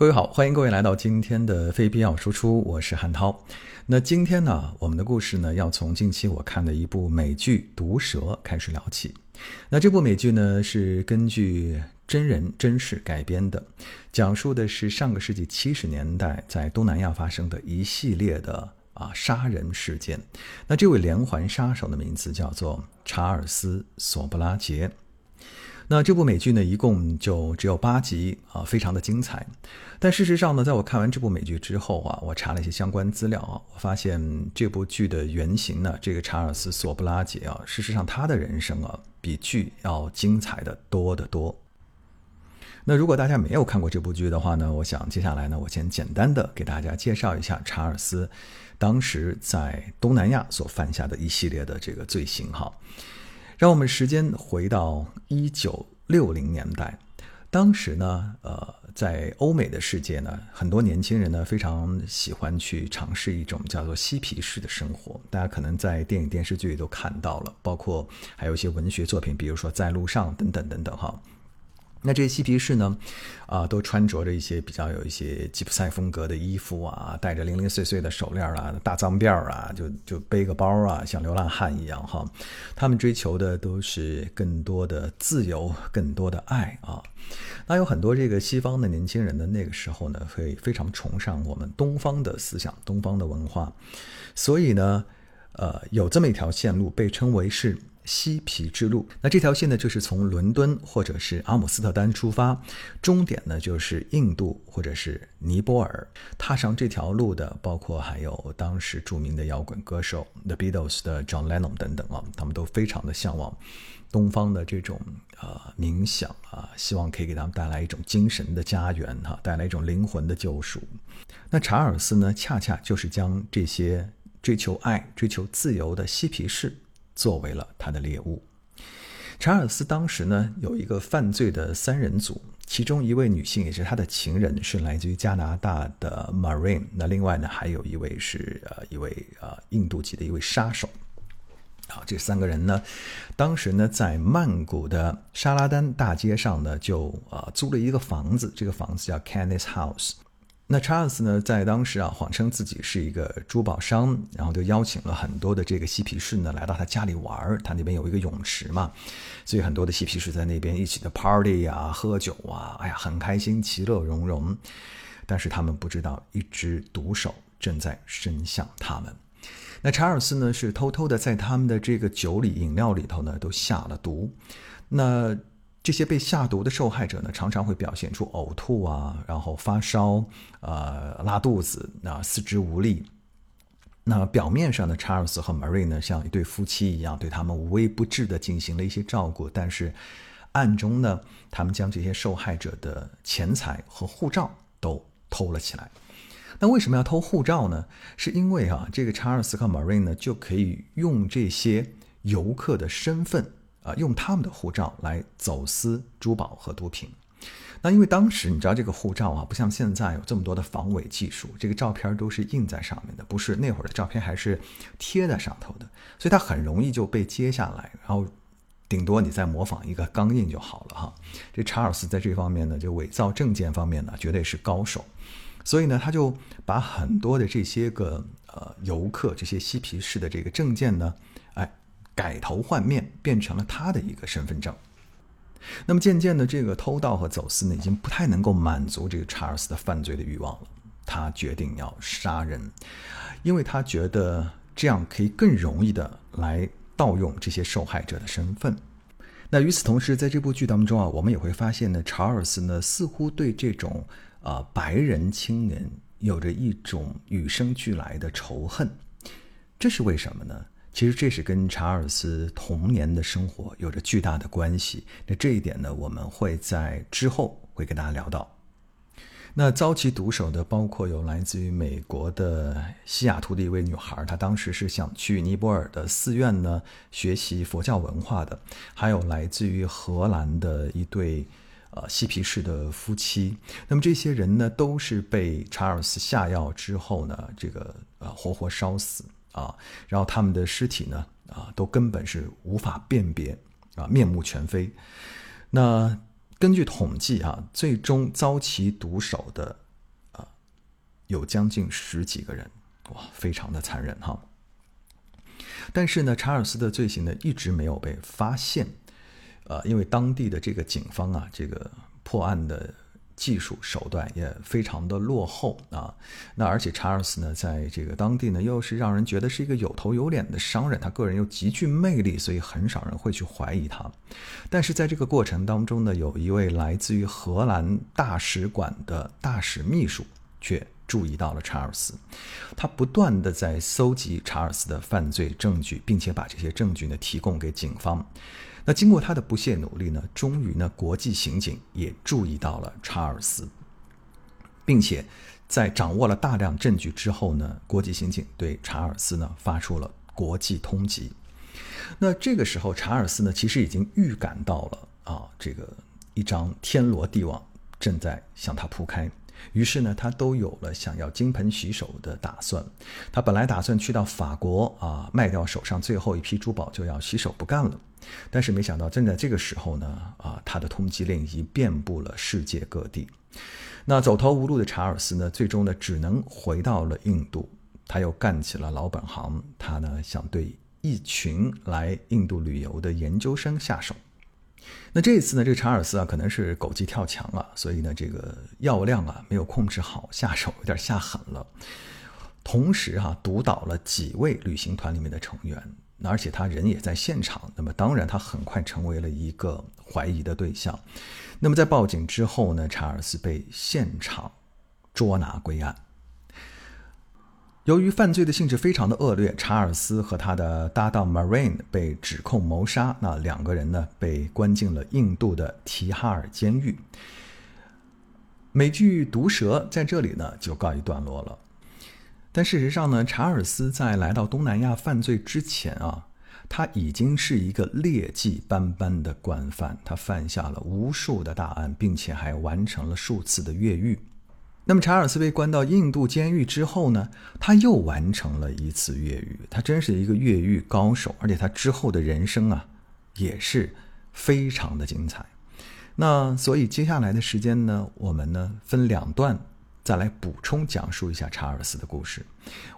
各位好，欢迎各位来到今天的非必要输出，我是汉涛。那今天呢，我们的故事呢，要从近期我看的一部美剧《毒蛇》开始聊起。那这部美剧呢，是根据真人真事改编的，讲述的是上个世纪七十年代在东南亚发生的一系列的啊杀人事件。那这位连环杀手的名字叫做查尔斯·索布拉杰。那这部美剧呢，一共就只有八集啊，非常的精彩。但事实上呢，在我看完这部美剧之后啊，我查了一些相关资料啊，我发现这部剧的原型呢，这个查尔斯·索布拉杰啊，事实上他的人生啊，比剧要精彩的多得多。那如果大家没有看过这部剧的话呢，我想接下来呢，我先简单的给大家介绍一下查尔斯当时在东南亚所犯下的一系列的这个罪行哈。让我们时间回到一九六零年代，当时呢，呃，在欧美的世界呢，很多年轻人呢非常喜欢去尝试一种叫做嬉皮士的生活。大家可能在电影电视剧里都看到了，包括还有一些文学作品，比如说《在路上》等等等等哈。那这些嬉皮士呢，啊，都穿着着一些比较有一些吉普赛风格的衣服啊，戴着零零碎碎的手链啊，大脏辫儿啊，就就背个包啊，像流浪汉一样哈。他们追求的都是更多的自由，更多的爱啊。那有很多这个西方的年轻人呢，那个时候呢，会非常崇尚我们东方的思想、东方的文化，所以呢，呃，有这么一条线路，被称为是。嬉皮之路，那这条线呢，就是从伦敦或者是阿姆斯特丹出发，终点呢就是印度或者是尼泊尔。踏上这条路的，包括还有当时著名的摇滚歌手 The Beatles 的 John Lennon 等等啊，他们都非常的向往东方的这种呃冥想啊，希望可以给他们带来一种精神的家园哈，带来一种灵魂的救赎。那查尔斯呢，恰恰就是将这些追求爱、追求自由的嬉皮士。作为了他的猎物，查尔斯当时呢有一个犯罪的三人组，其中一位女性也是他的情人，是来自于加拿大的 Marine。那另外呢还有一位是呃一位呃印度籍的一位杀手。好，这三个人呢，当时呢在曼谷的沙拉丹大街上呢就啊租了一个房子，这个房子叫 Kenneth House。那查尔斯呢，在当时啊，谎称自己是一个珠宝商，然后就邀请了很多的这个嬉皮士呢，来到他家里玩儿。他那边有一个泳池嘛，所以很多的嬉皮士在那边一起的 party 啊，喝酒啊，哎呀，很开心，其乐融融。但是他们不知道，一只毒手正在伸向他们。那查尔斯呢，是偷偷的在他们的这个酒里、饮料里头呢，都下了毒。那。这些被下毒的受害者呢，常常会表现出呕吐啊，然后发烧，呃，拉肚子，那四肢无力。那表面上呢，查尔斯和 Marie 呢，像一对夫妻一样，对他们无微不至的进行了一些照顾，但是暗中呢，他们将这些受害者的钱财和护照都偷了起来。那为什么要偷护照呢？是因为啊，这个查尔斯和 Marie 呢，就可以用这些游客的身份。啊，用他们的护照来走私珠宝和毒品。那因为当时你知道这个护照啊，不像现在有这么多的防伪技术，这个照片都是印在上面的，不是那会儿的照片还是贴在上头的，所以它很容易就被揭下来，然后顶多你再模仿一个钢印就好了哈。这查尔斯在这方面呢，就伪造证件方面呢，绝对是高手。所以呢，他就把很多的这些个呃游客、这些嬉皮士的这个证件呢。改头换面，变成了他的一个身份证。那么渐渐的，这个偷盗和走私呢，已经不太能够满足这个查尔斯的犯罪的欲望了。他决定要杀人，因为他觉得这样可以更容易的来盗用这些受害者的身份。那与此同时，在这部剧当中啊，我们也会发现呢，查尔斯呢似乎对这种啊白人青年有着一种与生俱来的仇恨。这是为什么呢？其实这是跟查尔斯童年的生活有着巨大的关系。那这一点呢，我们会在之后会跟大家聊到。那遭其毒手的包括有来自于美国的西雅图的一位女孩，她当时是想去尼泊尔的寺院呢学习佛教文化的；还有来自于荷兰的一对呃嬉皮士的夫妻。那么这些人呢，都是被查尔斯下药之后呢，这个呃活活烧死。啊，然后他们的尸体呢，啊，都根本是无法辨别，啊，面目全非。那根据统计啊，最终遭其毒手的有将近十几个人，哇，非常的残忍哈。但是呢，查尔斯的罪行呢一直没有被发现，呃，因为当地的这个警方啊，这个破案的。技术手段也非常的落后啊，那而且查尔斯呢，在这个当地呢，又是让人觉得是一个有头有脸的商人，他个人又极具魅力，所以很少人会去怀疑他。但是在这个过程当中呢，有一位来自于荷兰大使馆的大使秘书却注意到了查尔斯，他不断的在搜集查尔斯的犯罪证据，并且把这些证据呢提供给警方。那经过他的不懈努力呢，终于呢，国际刑警也注意到了查尔斯，并且在掌握了大量证据之后呢，国际刑警对查尔斯呢发出了国际通缉。那这个时候，查尔斯呢其实已经预感到了啊，这个一张天罗地网正在向他铺开。于是呢，他都有了想要金盆洗手的打算。他本来打算去到法国啊，卖掉手上最后一批珠宝，就要洗手不干了。但是没想到，正在这个时候呢，啊，他的通缉令已经遍布了世界各地。那走投无路的查尔斯呢，最终呢，只能回到了印度。他又干起了老本行，他呢，想对一群来印度旅游的研究生下手。那这一次呢，这个查尔斯啊，可能是狗急跳墙了，所以呢，这个药量啊没有控制好，下手有点下狠了。同时哈，毒倒了几位旅行团里面的成员，而且他人也在现场。那么当然，他很快成为了一个怀疑的对象。那么在报警之后呢，查尔斯被现场捉拿归案。由于犯罪的性质非常的恶劣，查尔斯和他的搭档 Marine 被指控谋杀。那两个人呢，被关进了印度的提哈尔监狱。美剧《毒蛇》在这里呢就告一段落了。但事实上呢，查尔斯在来到东南亚犯罪之前啊，他已经是一个劣迹斑斑的惯犯。他犯下了无数的大案，并且还完成了数次的越狱。那么查尔斯被关到印度监狱之后呢，他又完成了一次越狱。他真是一个越狱高手，而且他之后的人生啊，也是非常的精彩。那所以接下来的时间呢，我们呢分两段再来补充讲述一下查尔斯的故事。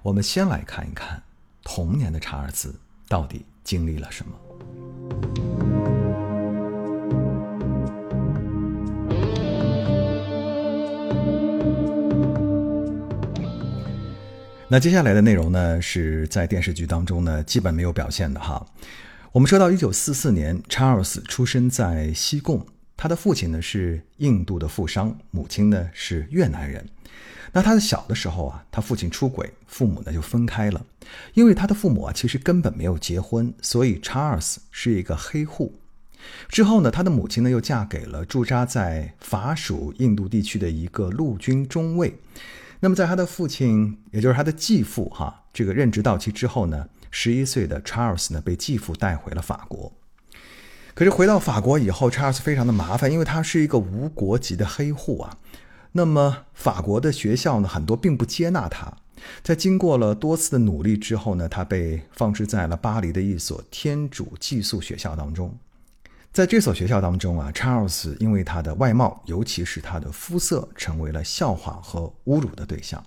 我们先来看一看童年的查尔斯到底经历了什么。那接下来的内容呢，是在电视剧当中呢，基本没有表现的哈。我们说到一九四四年，查尔斯出生在西贡，他的父亲呢是印度的富商，母亲呢是越南人。那他的小的时候啊，他父亲出轨，父母呢就分开了。因为他的父母啊其实根本没有结婚，所以查尔斯是一个黑户。之后呢，他的母亲呢又嫁给了驻扎在法属印度地区的一个陆军中尉。那么，在他的父亲，也就是他的继父，哈，这个任职到期之后呢，十一岁的查尔斯呢被继父带回了法国。可是回到法国以后，查尔斯非常的麻烦，因为他是一个无国籍的黑户啊。那么法国的学校呢，很多并不接纳他。在经过了多次的努力之后呢，他被放置在了巴黎的一所天主寄宿学校当中。在这所学校当中啊，查尔斯因为他的外貌，尤其是他的肤色，成为了笑话和侮辱的对象。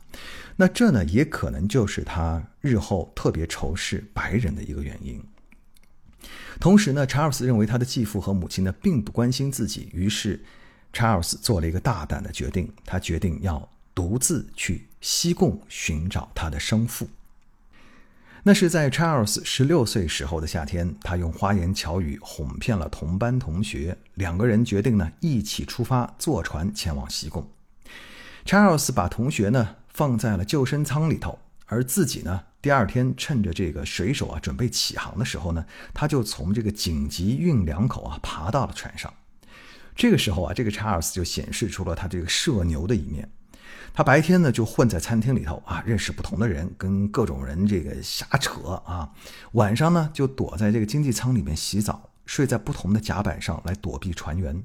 那这呢，也可能就是他日后特别仇视白人的一个原因。同时呢，查尔斯认为他的继父和母亲呢并不关心自己，于是查尔斯做了一个大胆的决定，他决定要独自去西贡寻找他的生父。那是在查尔斯十六岁时候的夏天，他用花言巧语哄骗了同班同学，两个人决定呢一起出发，坐船前往西贡。查尔斯把同学呢放在了救生舱里头，而自己呢第二天趁着这个水手啊准备起航的时候呢，他就从这个紧急运粮口啊爬到了船上。这个时候啊，这个查尔斯就显示出了他这个社牛的一面。他白天呢就混在餐厅里头啊，认识不同的人，跟各种人这个瞎扯啊。晚上呢就躲在这个经济舱里面洗澡，睡在不同的甲板上来躲避船员。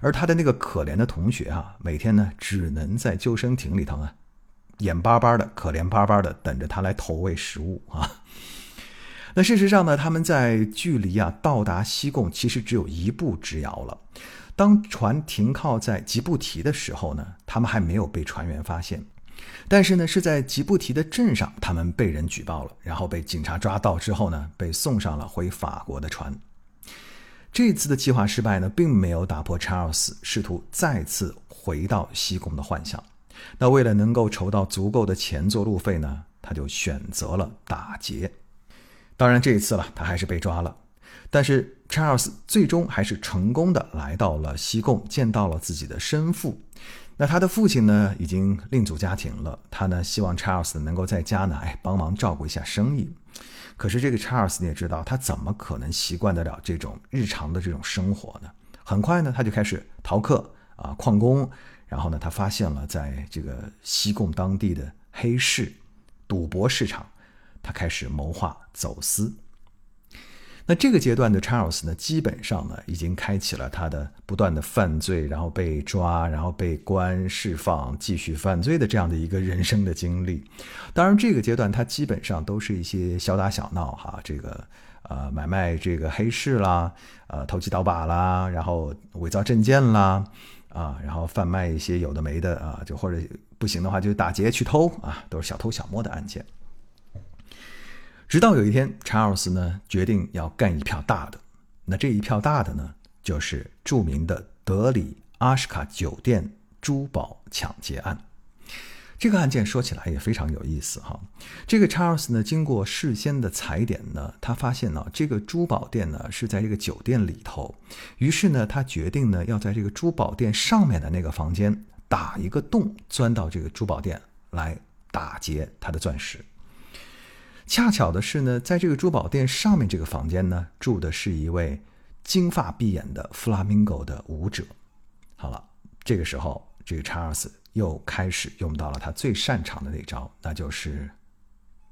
而他的那个可怜的同学啊，每天呢只能在救生艇里头啊，眼巴巴的、可怜巴巴的等着他来投喂食物啊。那事实上呢，他们在距离啊到达西贡其实只有一步之遥了。当船停靠在吉布提的时候呢，他们还没有被船员发现。但是呢，是在吉布提的镇上，他们被人举报了，然后被警察抓到之后呢，被送上了回法国的船。这次的计划失败呢，并没有打破查尔斯试图再次回到西贡的幻想。那为了能够筹到足够的钱做路费呢，他就选择了打劫。当然，这一次了，他还是被抓了。但是查尔斯最终还是成功的来到了西贡，见到了自己的生父。那他的父亲呢，已经另组家庭了。他呢，希望查尔斯能够在家呢，哎，帮忙照顾一下生意。可是这个查尔斯你也知道，他怎么可能习惯得了这种日常的这种生活呢？很快呢，他就开始逃课啊，旷工。然后呢，他发现了在这个西贡当地的黑市、赌博市场，他开始谋划走私。那这个阶段的查尔斯呢，基本上呢，已经开启了他的不断的犯罪，然后被抓，然后被关、释放，继续犯罪的这样的一个人生的经历。当然，这个阶段他基本上都是一些小打小闹，哈，这个呃买卖这个黑市啦，呃投机倒把啦，然后伪造证件啦，啊，然后贩卖一些有的没的啊，就或者不行的话就打劫去偷啊，都是小偷小摸的案件。直到有一天，查尔斯呢决定要干一票大的。那这一票大的呢，就是著名的德里阿什卡酒店珠宝抢劫案。这个案件说起来也非常有意思哈。这个查尔斯呢，经过事先的踩点呢，他发现呢，这个珠宝店呢是在这个酒店里头。于是呢，他决定呢，要在这个珠宝店上面的那个房间打一个洞，钻到这个珠宝店来打劫他的钻石。恰巧的是呢，在这个珠宝店上面这个房间呢，住的是一位金发碧眼的弗拉明戈的舞者。好了，这个时候，这个查尔斯又开始用到了他最擅长的那招，那就是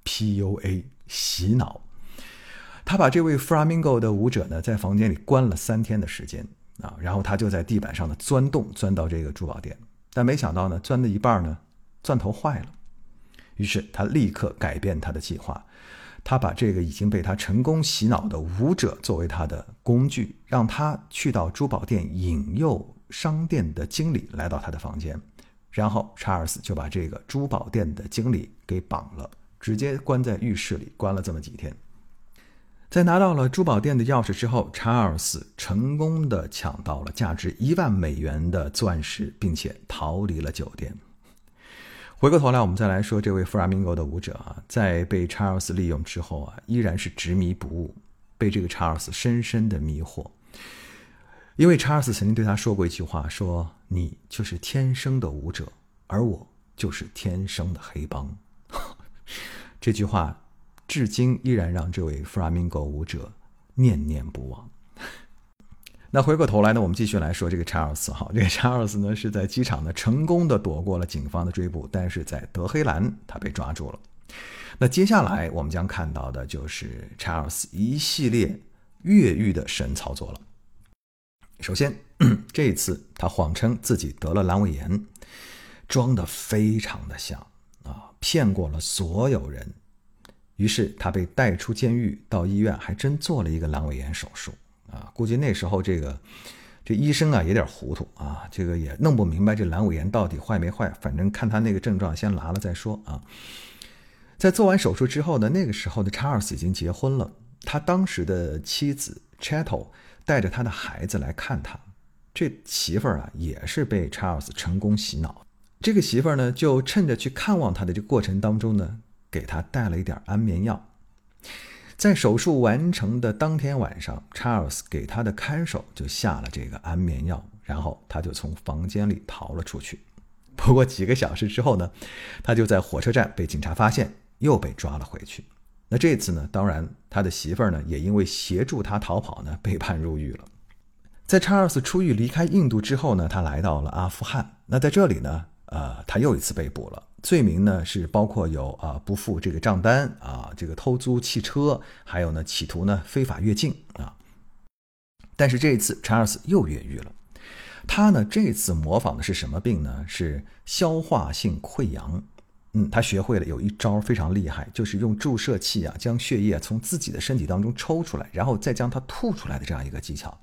PUA 洗脑。他把这位弗拉明戈的舞者呢，在房间里关了三天的时间啊，然后他就在地板上的钻洞，钻到这个珠宝店。但没想到呢，钻的一半呢，钻头坏了。于是他立刻改变他的计划，他把这个已经被他成功洗脑的舞者作为他的工具，让他去到珠宝店引诱商店的经理来到他的房间，然后查尔斯就把这个珠宝店的经理给绑了，直接关在浴室里关了这么几天。在拿到了珠宝店的钥匙之后，查尔斯成功的抢到了价值一万美元的钻石，并且逃离了酒店。回过头来，我们再来说这位弗拉明戈的舞者啊，在被查尔斯利用之后啊，依然是执迷不悟，被这个查尔斯深深的迷惑。因为查尔斯曾经对他说过一句话，说：“你就是天生的舞者，而我就是天生的黑帮。” 这句话至今依然让这位弗拉明戈舞者念念不忘。那回过头来呢，我们继续来说这个查尔斯哈。这个查尔斯呢是在机场呢成功的躲过了警方的追捕，但是在德黑兰他被抓住了。那接下来我们将看到的就是查尔斯一系列越狱的神操作了。首先，这一次他谎称自己得了阑尾炎，装的非常的像啊，骗过了所有人。于是他被带出监狱，到医院还真做了一个阑尾炎手术。啊，估计那时候这个这医生啊有点糊涂啊，这个也弄不明白这阑尾炎到底坏没坏。反正看他那个症状，先拿了再说啊。在做完手术之后呢，那个时候的查尔斯已经结婚了，他当时的妻子 Chattel 带着他的孩子来看他。这媳妇儿啊也是被查尔斯成功洗脑，这个媳妇儿呢就趁着去看望他的这过程当中呢，给他带了一点安眠药。在手术完成的当天晚上，查尔斯给他的看守就下了这个安眠药，然后他就从房间里逃了出去。不过几个小时之后呢，他就在火车站被警察发现，又被抓了回去。那这次呢，当然他的媳妇儿呢也因为协助他逃跑呢被判入狱了。在查尔斯出狱离开印度之后呢，他来到了阿富汗。那在这里呢，呃，他又一次被捕了。罪名呢是包括有啊不付这个账单啊，这个偷租汽车，还有呢企图呢非法越境啊。但是这一次查尔斯又越狱了，他呢这次模仿的是什么病呢？是消化性溃疡。嗯，他学会了有一招非常厉害，就是用注射器啊将血液从自己的身体当中抽出来，然后再将它吐出来的这样一个技巧，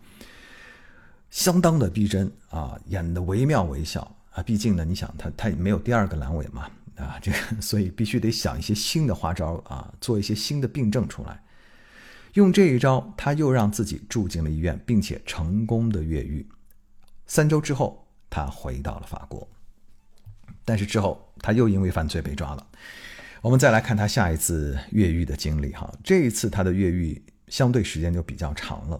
相当的逼真啊，演的惟妙惟肖。啊，毕竟呢，你想他他也没有第二个阑尾嘛，啊，这个 所以必须得想一些新的花招啊，做一些新的病症出来。用这一招，他又让自己住进了医院，并且成功的越狱。三周之后，他回到了法国，但是之后他又因为犯罪被抓了。我们再来看他下一次越狱的经历哈，这一次他的越狱相对时间就比较长了，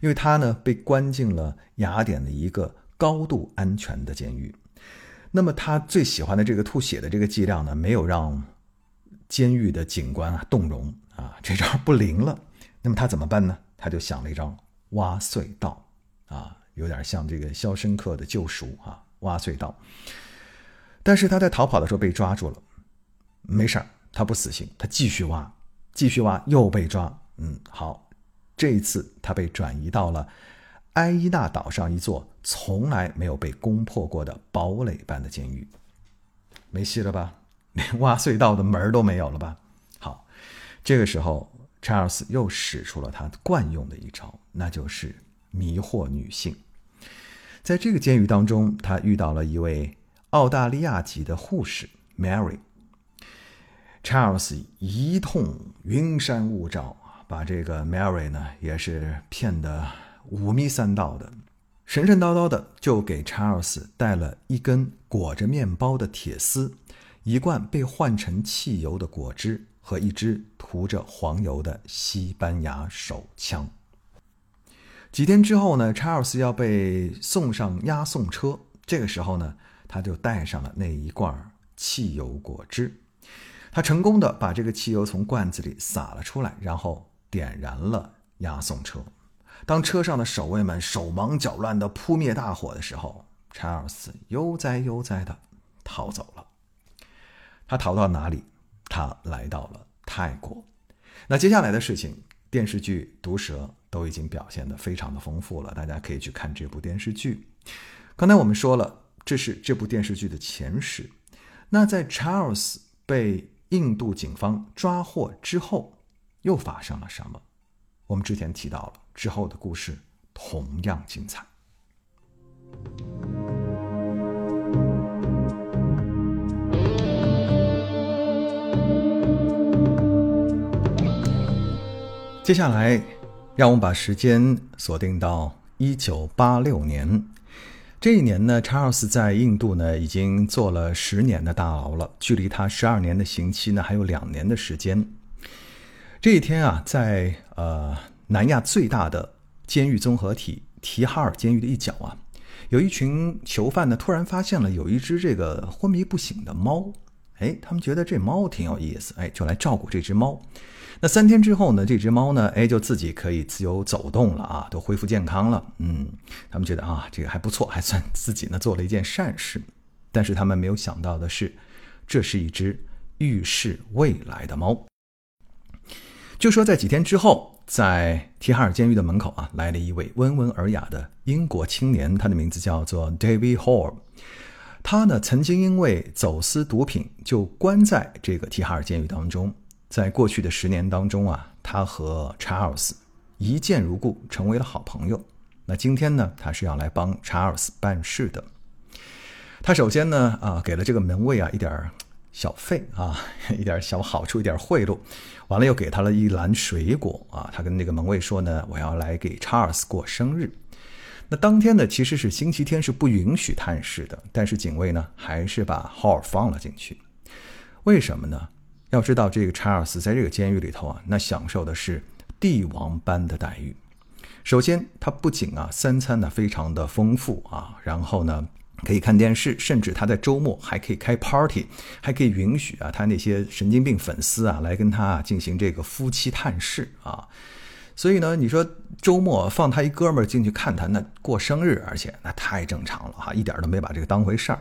因为他呢被关进了雅典的一个高度安全的监狱。那么他最喜欢的这个吐血的这个伎俩呢，没有让监狱的警官啊动容啊，这招不灵了。那么他怎么办呢？他就想了一招挖隧道，啊，有点像这个《肖申克的救赎》啊，挖隧道。但是他在逃跑的时候被抓住了，没事儿，他不死心，他继续挖，继续挖，又被抓。嗯，好，这一次他被转移到了埃伊纳岛上一座从来没有被攻破过的堡垒般的监狱。没戏了吧？连挖隧道的门都没有了吧？好，这个时候。查尔斯又使出了他惯用的一招，那就是迷惑女性。在这个监狱当中，他遇到了一位澳大利亚籍的护士 Mary。查尔斯一通云山雾罩把这个 Mary 呢也是骗得五迷三道的，神神叨叨的就给查尔斯带了一根裹着面包的铁丝，一罐被换成汽油的果汁。和一支涂着黄油的西班牙手枪。几天之后呢，查尔斯要被送上押送车。这个时候呢，他就带上了那一罐汽油果汁。他成功的把这个汽油从罐子里洒了出来，然后点燃了押送车。当车上的守卫们手忙脚乱的扑灭大火的时候，查尔斯悠哉悠哉的逃走了。他逃到哪里？他来到了泰国，那接下来的事情，电视剧《毒蛇》都已经表现的非常的丰富了，大家可以去看这部电视剧。刚才我们说了，这是这部电视剧的前史。那在 Charles 被印度警方抓获之后，又发生了什么？我们之前提到了之后的故事，同样精彩。接下来，让我们把时间锁定到一九八六年。这一年呢，查尔斯在印度呢已经坐了十年的大牢了，距离他十二年的刑期呢还有两年的时间。这一天啊，在呃南亚最大的监狱综合体提哈尔监狱的一角啊，有一群囚犯呢突然发现了有一只这个昏迷不醒的猫。哎，他们觉得这猫挺有意思，哎，就来照顾这只猫。那三天之后呢，这只猫呢，哎，就自己可以自由走动了啊，都恢复健康了。嗯，他们觉得啊，这个还不错，还算自己呢做了一件善事。但是他们没有想到的是，这是一只预示未来的猫。就说在几天之后，在提哈尔监狱的门口啊，来了一位温文尔雅的英国青年，他的名字叫做 David Hall。他呢，曾经因为走私毒品就关在这个提哈尔监狱当中。在过去的十年当中啊，他和查尔斯一见如故，成为了好朋友。那今天呢，他是要来帮查尔斯办事的。他首先呢，啊，给了这个门卫啊一点小费啊，一点 小好处，一点贿赂。完了又给他了一篮水果啊。他跟那个门卫说呢，我要来给查尔斯过生日。那当天呢，其实是星期天，是不允许探视的。但是警卫呢，还是把号放了进去。为什么呢？要知道，这个查尔斯在这个监狱里头啊，那享受的是帝王般的待遇。首先，他不仅啊三餐呢非常的丰富啊，然后呢可以看电视，甚至他在周末还可以开 party，还可以允许啊他那些神经病粉丝啊来跟他进行这个夫妻探视啊。所以呢，你说周末放他一哥们儿进去看他，那过生日，而且那太正常了哈，一点都没把这个当回事儿。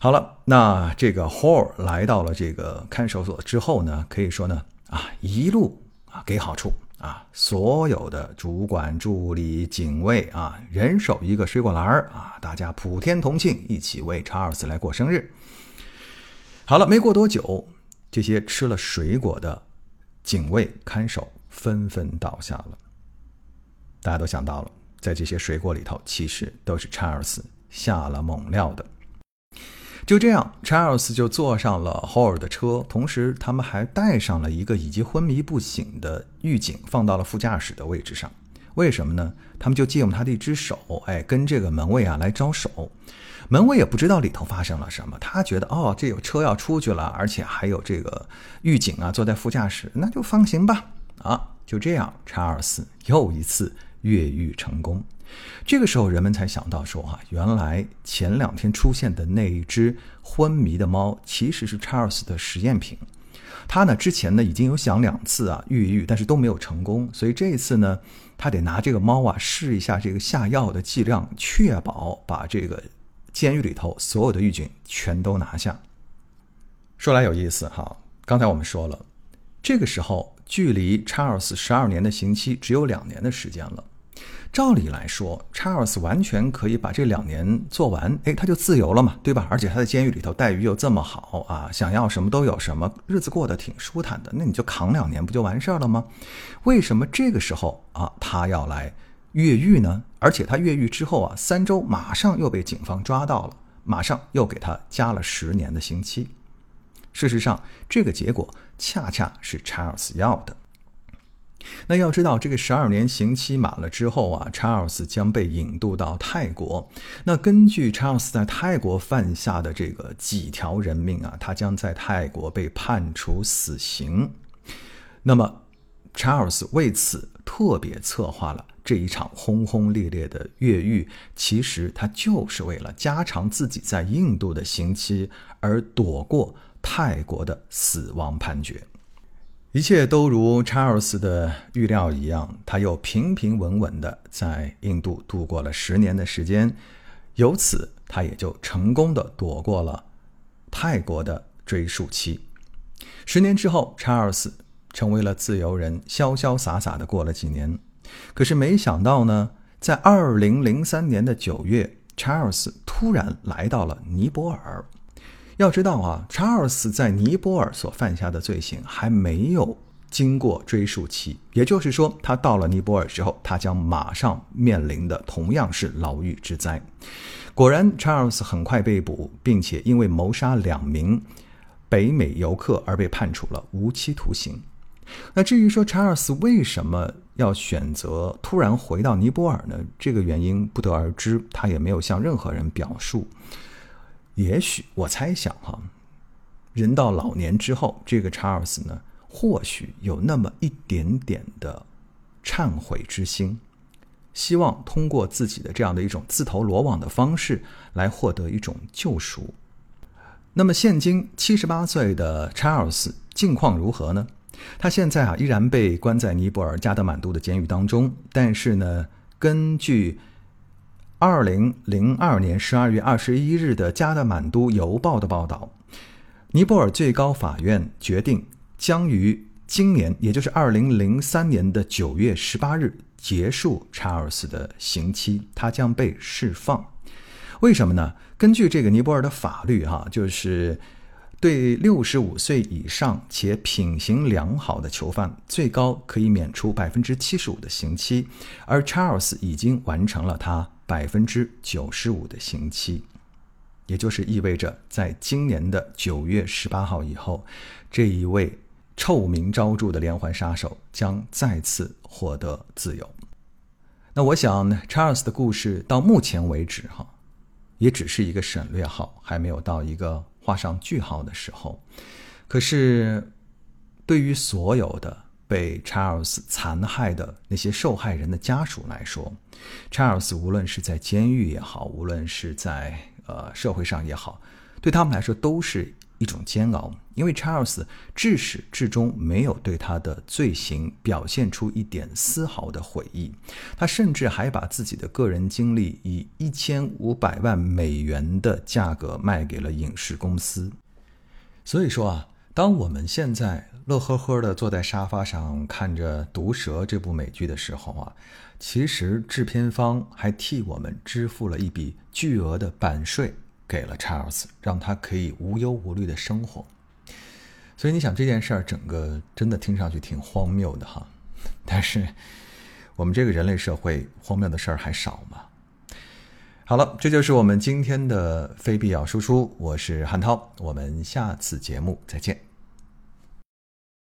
好了，那这个 Hall 来到了这个看守所之后呢，可以说呢，啊，一路啊给好处啊，所有的主管、助理、警卫啊，人手一个水果篮儿啊，大家普天同庆，一起为查尔斯来过生日。好了，没过多久，这些吃了水果的警卫看守纷纷倒下了。大家都想到了，在这些水果里头，其实都是查尔斯下了猛料的。就这样，查尔斯就坐上了 Hall 的车，同时他们还带上了一个已经昏迷不醒的狱警，放到了副驾驶的位置上。为什么呢？他们就借用他的一只手，哎，跟这个门卫啊来招手。门卫也不知道里头发生了什么，他觉得哦，这有车要出去了，而且还有这个狱警啊坐在副驾驶，那就放行吧。啊，就这样，查尔斯又一次越狱成功。这个时候，人们才想到说哈，原来前两天出现的那一只昏迷的猫，其实是查尔斯的实验品。他呢之前呢已经有想两次啊越狱，但是都没有成功，所以这一次呢，他得拿这个猫啊试一下这个下药的剂量，确保把这个监狱里头所有的狱警全都拿下。说来有意思哈，刚才我们说了，这个时候距离查尔斯十二年的刑期只有两年的时间了。照理来说，查尔斯完全可以把这两年做完，哎，他就自由了嘛，对吧？而且他在监狱里头待遇又这么好啊，想要什么都有什么，日子过得挺舒坦的。那你就扛两年不就完事儿了吗？为什么这个时候啊，他要来越狱呢？而且他越狱之后啊，三周马上又被警方抓到了，马上又给他加了十年的刑期。事实上，这个结果恰恰是查尔斯要的。那要知道，这个十二年刑期满了之后啊，查尔斯将被引渡到泰国。那根据查尔斯在泰国犯下的这个几条人命啊，他将在泰国被判处死刑。那么，查尔斯为此特别策划了这一场轰轰烈烈的越狱，其实他就是为了加长自己在印度的刑期，而躲过泰国的死亡判决。一切都如查尔斯的预料一样，他又平平稳稳地在印度度过了十年的时间，由此他也就成功地躲过了泰国的追诉期。十年之后，查尔斯成为了自由人，潇潇洒洒地过了几年。可是没想到呢，在二零零三年的九月，查尔斯突然来到了尼泊尔。要知道啊，查尔斯在尼泊尔所犯下的罪行还没有经过追诉期，也就是说，他到了尼泊尔之后，他将马上面临的同样是牢狱之灾。果然，查尔斯很快被捕，并且因为谋杀两名北美游客而被判处了无期徒刑。那至于说查尔斯为什么要选择突然回到尼泊尔呢？这个原因不得而知，他也没有向任何人表述。也许我猜想哈，人到老年之后，这个查尔斯呢，或许有那么一点点的忏悔之心，希望通过自己的这样的一种自投罗网的方式来获得一种救赎。那么，现今七十八岁的查尔斯境况如何呢？他现在啊，依然被关在尼泊尔加德满都的监狱当中，但是呢，根据。二零零二年十二月二十一日的《加德满都邮报》的报道，尼泊尔最高法院决定将于今年，也就是二零零三年的九月十八日结束查尔斯的刑期，他将被释放。为什么呢？根据这个尼泊尔的法律，哈，就是对六十五岁以上且品行良好的囚犯，最高可以免除百分之七十五的刑期，而查尔斯已经完成了他。百分之九十五的刑期，也就是意味着，在今年的九月十八号以后，这一位臭名昭著的连环杀手将再次获得自由。那我想，查尔斯的故事到目前为止，哈，也只是一个省略号，还没有到一个画上句号的时候。可是，对于所有的……被查尔斯残害的那些受害人的家属来说，查尔斯无论是在监狱也好，无论是在呃社会上也好，对他们来说都是一种煎熬。因为查尔斯至始至终没有对他的罪行表现出一点丝毫的悔意，他甚至还把自己的个人经历以一千五百万美元的价格卖给了影视公司。所以说啊。当我们现在乐呵呵的坐在沙发上看着《毒蛇》这部美剧的时候啊，其实制片方还替我们支付了一笔巨额的版税给了查尔斯，让他可以无忧无虑的生活。所以你想这件事儿，整个真的听上去挺荒谬的哈。但是我们这个人类社会荒谬的事儿还少吗？好了，这就是我们今天的非必要输出。我是汉涛，我们下次节目再见。